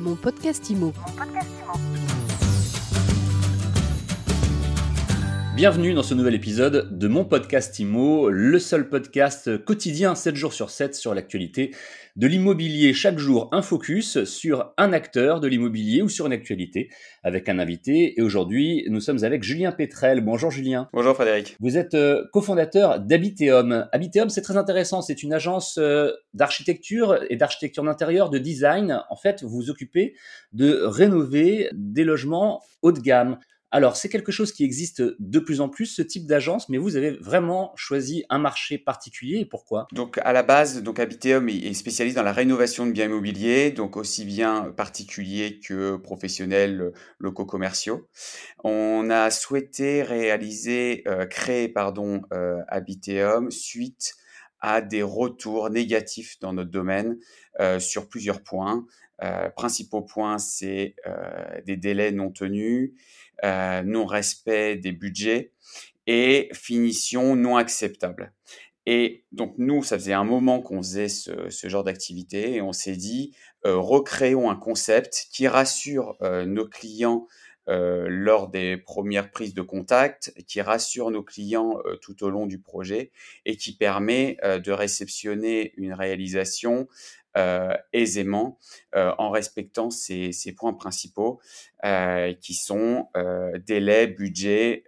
Mon podcast IMO. Bienvenue dans ce nouvel épisode de mon podcast IMO, le seul podcast quotidien 7 jours sur 7 sur l'actualité de l'immobilier. Chaque jour, un focus sur un acteur de l'immobilier ou sur une actualité avec un invité. Et aujourd'hui, nous sommes avec Julien Pétrel. Bonjour Julien. Bonjour Frédéric. Vous êtes euh, cofondateur d'Habiteum. Habiteum, c'est très intéressant. C'est une agence euh, d'architecture et d'architecture d'intérieur, de design. En fait, vous vous occupez de rénover des logements haut de gamme. Alors, c'est quelque chose qui existe de plus en plus, ce type d'agence, mais vous avez vraiment choisi un marché particulier et pourquoi? Donc, à la base, donc Habiteum est spécialiste dans la rénovation de biens immobiliers, donc aussi bien particuliers que professionnels, locaux commerciaux. On a souhaité réaliser, euh, créer, pardon, euh, Habiteum suite à des retours négatifs dans notre domaine euh, sur plusieurs points. Euh, principaux points, c'est euh, des délais non tenus, euh, non-respect des budgets et finition non acceptable. Et donc nous, ça faisait un moment qu'on faisait ce, ce, genre d'activité et on s'est dit, recréons un concept qui rassure nos clients euh, lors des premières prises de contact, qui rassure nos clients euh, tout au long du projet et qui permet euh, de réceptionner une réalisation aisément en respectant ces, ces points principaux qui sont délai, budget,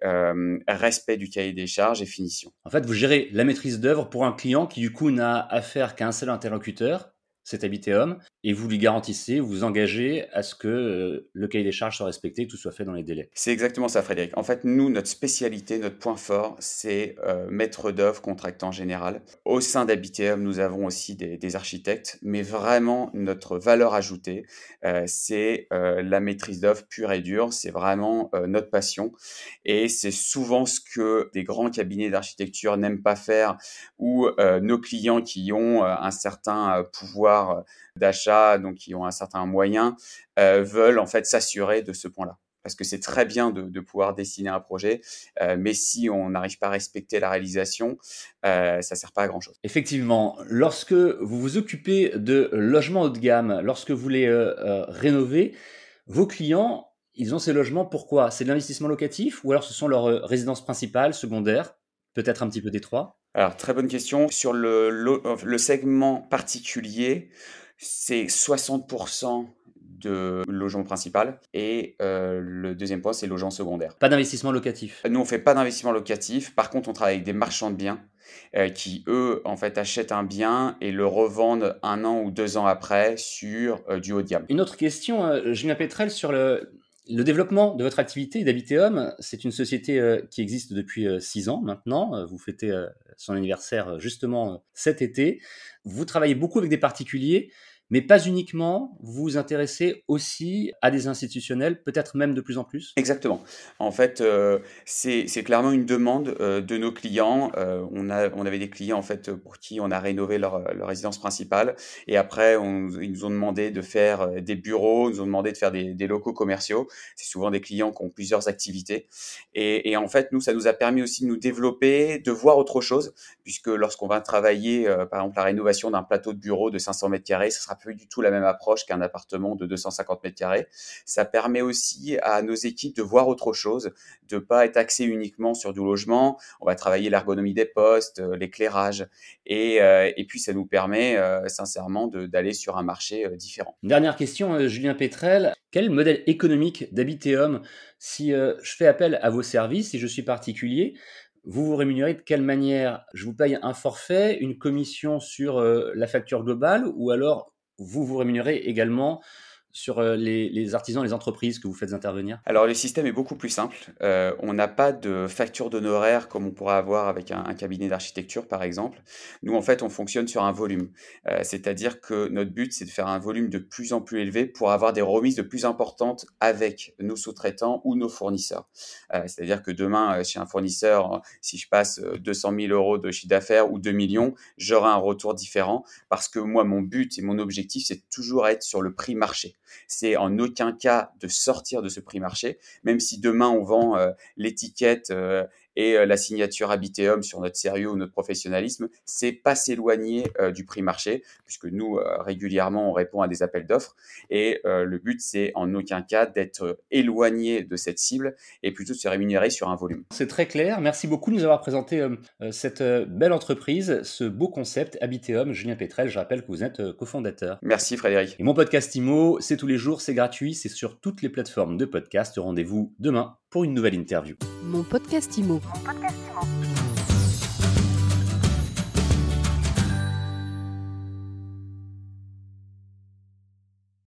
respect du cahier des charges et finition. En fait, vous gérez la maîtrise d'œuvre pour un client qui du coup n'a affaire qu'à un seul interlocuteur cet Habiteum et vous lui garantissez, vous vous engagez à ce que euh, le cahier des charges soit respecté, que tout soit fait dans les délais. C'est exactement ça, Frédéric. En fait, nous, notre spécialité, notre point fort, c'est euh, maître d'œuvre, contractant général. Au sein d'Habiteum, nous avons aussi des, architectes, mais vraiment, notre valeur ajoutée, euh, c'est la maîtrise d'œuvre pure et dure. C'est vraiment notre passion. Et c'est souvent ce que des grands cabinets d'architecture n'aiment pas faire ou nos clients qui ont un certain pouvoir d'achat, donc qui ont un certain moyen, euh, veulent en fait s'assurer de ce point-là. Parce que c'est très bien de, pouvoir dessiner un projet, euh, mais si on n'arrive pas à respecter la réalisation, euh, ça sert pas à grand-chose. Effectivement, lorsque vous vous occupez de logements haut de gamme, lorsque vous les euh, rénovez, vos clients, ils ont ces logements pourquoi? C'est de l'investissement locatif ou alors ce sont leurs résidences principales, secondaires, peut-être un petit peu des trois? Alors, très bonne question. Sur le, le, le segment particulier, c'est 60% de logement principal et euh, le deuxième point, c'est logement secondaire. Pas d'investissement locatif Nous, on fait pas d'investissement locatif. Par contre, on travaille avec des marchands de biens euh, qui, eux, en fait, achètent un bien et le revendent un an ou deux ans après sur euh, du haut de gamme. Une autre question, euh, Julien Petrel, sur le, le développement de votre activité d'Habiteum, c'est une société euh, qui existe depuis euh, six ans maintenant. Euh, vous fêtez son anniversaire justement cet été. Vous travaillez beaucoup avec des particuliers mais pas uniquement, vous vous intéressez aussi à des institutionnels, peut-être même de plus en plus? Exactement. En fait, euh, c'est clairement une demande euh, de nos clients. Euh, on, avait des clients en fait pour qui on a rénové leur, résidence principale et après ils nous ont demandé de faire des bureaux, ils nous ont demandé de faire des, locaux commerciaux. C'est souvent des clients qui ont plusieurs activités et, en fait nous ça nous a permis aussi de nous développer, de voir autre chose puisque lorsqu'on va travailler par exemple la rénovation d'un plateau de bureau de 500 mètres carrés, ce sera plus du tout la même approche qu'un appartement de 250 mètres carrés. Ça permet aussi à nos équipes de voir autre chose, de pas être axé uniquement sur du logement. On va travailler l'ergonomie des postes, euh, l'éclairage, et, euh, et puis ça nous permet euh, sincèrement d'aller sur un marché différent. Dernière question, Julien Pétrel. Quel modèle économique d'Habiteum, si je fais appel à vos services, si je suis particulier, vous vous rémunérez de quelle manière? Je vous paye un forfait, une commission sur la facture globale, ou alors vous vous rémunérez également sur euh, les, artisans, les entreprises que vous faites intervenir? Alors le système est beaucoup plus simple. Euh, on n'a pas de facture d'honoraires comme on pourrait avoir avec un, cabinet d'architecture par exemple. Nous en fait on fonctionne sur un volume. Euh, C'est-à-dire que notre but c'est de faire un volume de plus en plus élevé pour avoir des remises de plus importantes avec nos sous-traitants ou nos fournisseurs. C'est-à-dire que demain chez un fournisseur, si je passe 200 000 euros de chiffre d'affaires ou 2 millions, j'aurai un retour différent parce que moi mon but et mon objectif c'est toujours être sur le prix marché c'est en aucun cas de sortir de ce prix marché, même si demain on vend euh, l'étiquette euh, Et euh, la signature Habiteum sur notre sérieux ou notre professionnalisme, c'est pas s'éloigner euh, du prix marché, puisque nous, régulièrement, on répond à des appels d'offres. Et le but, c'est en aucun cas d'être éloigné de cette cible et plutôt de se rémunérer sur un volume. C'est très clair. Merci beaucoup de nous avoir présenté cette belle entreprise, ce beau concept Habiteum. Julien Pétrel, je rappelle que vous êtes cofondateur. Merci Frédéric. Et mon podcast IMO, c'est tous les jours, c'est gratuit, c'est sur toutes les plateformes de podcast. Rendez-vous demain pour une nouvelle interview. Mon podcast IMO.